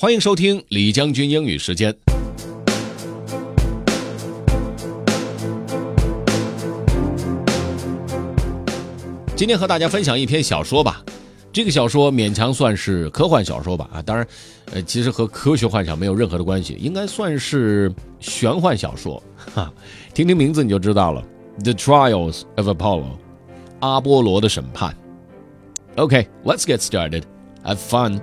欢迎收听李将军英语时间。今天和大家分享一篇小说吧，这个小说勉强算是科幻小说吧啊，当然，呃，其实和科学幻想没有任何的关系，应该算是玄幻小说哈。听听名字你就知道了，《The Trials of Apollo》，阿波罗的审判。OK，let's get started. Have fun.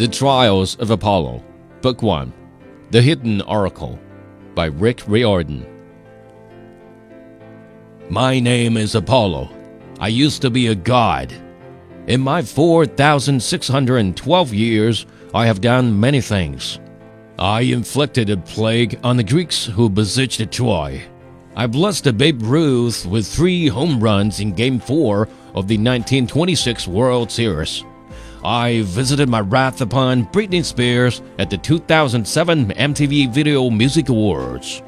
The Trials of Apollo, Book 1 The Hidden Oracle by Rick Riordan. My name is Apollo. I used to be a god. In my 4,612 years, I have done many things. I inflicted a plague on the Greeks who besieged Troy. I blessed Babe Ruth with three home runs in Game 4 of the 1926 World Series. I visited my wrath upon Britney Spears at the 2007 MTV Video Music Awards.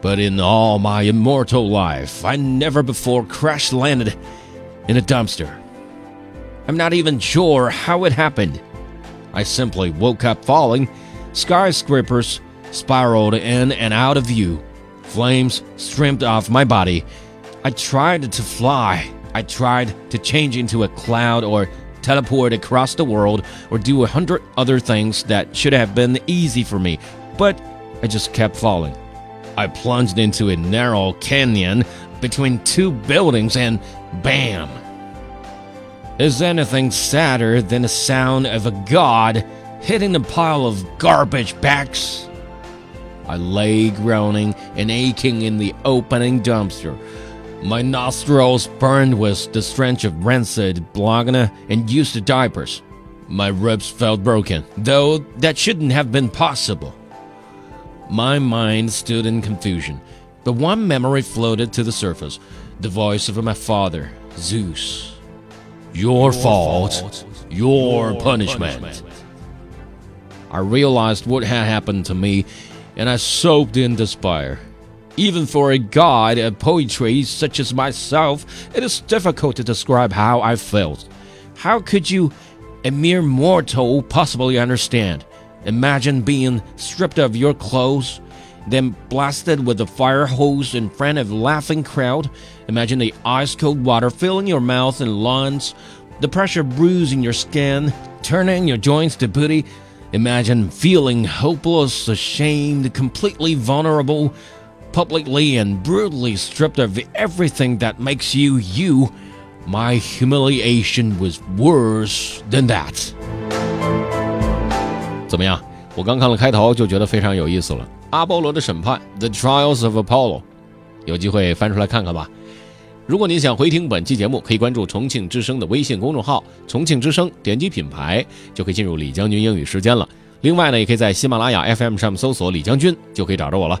But in all my immortal life, I never before crash landed in a dumpster. I'm not even sure how it happened. I simply woke up falling. Skyscrapers spiraled in and out of view. Flames streamed off my body. I tried to fly. I tried to change into a cloud or teleport across the world, or do a hundred other things that should have been easy for me, but I just kept falling. I plunged into a narrow canyon between two buildings and bam! Is anything sadder than the sound of a god hitting a pile of garbage bags? I lay groaning and aching in the opening dumpster my nostrils burned with the stench of rancid bologna and used diapers. My ribs felt broken, though that shouldn't have been possible. My mind stood in confusion, but one memory floated to the surface the voice of my father, Zeus. Your, your fault, fault, your, your punishment. punishment. I realized what had happened to me, and I soaked in despair. Even for a god of poetry such as myself, it is difficult to describe how I felt. How could you, a mere mortal, possibly understand? Imagine being stripped of your clothes, then blasted with a fire hose in front of a laughing crowd. Imagine the ice cold water filling your mouth and lungs, the pressure bruising your skin, turning your joints to putty. Imagine feeling hopeless, ashamed, completely vulnerable, publicly and brutally stripped of everything that makes you you, my humiliation was worse than that. 怎么样？我刚看了开头就觉得非常有意思了。阿波罗的审判，The Trials of Apollo，有机会翻出来看看吧。如果您想回听本期节目，可以关注重庆之声的微信公众号“重庆之声”，点击品牌就可以进入李将军英语时间了。另外呢，也可以在喜马拉雅 FM 上面搜索“李将军”，就可以找着我了。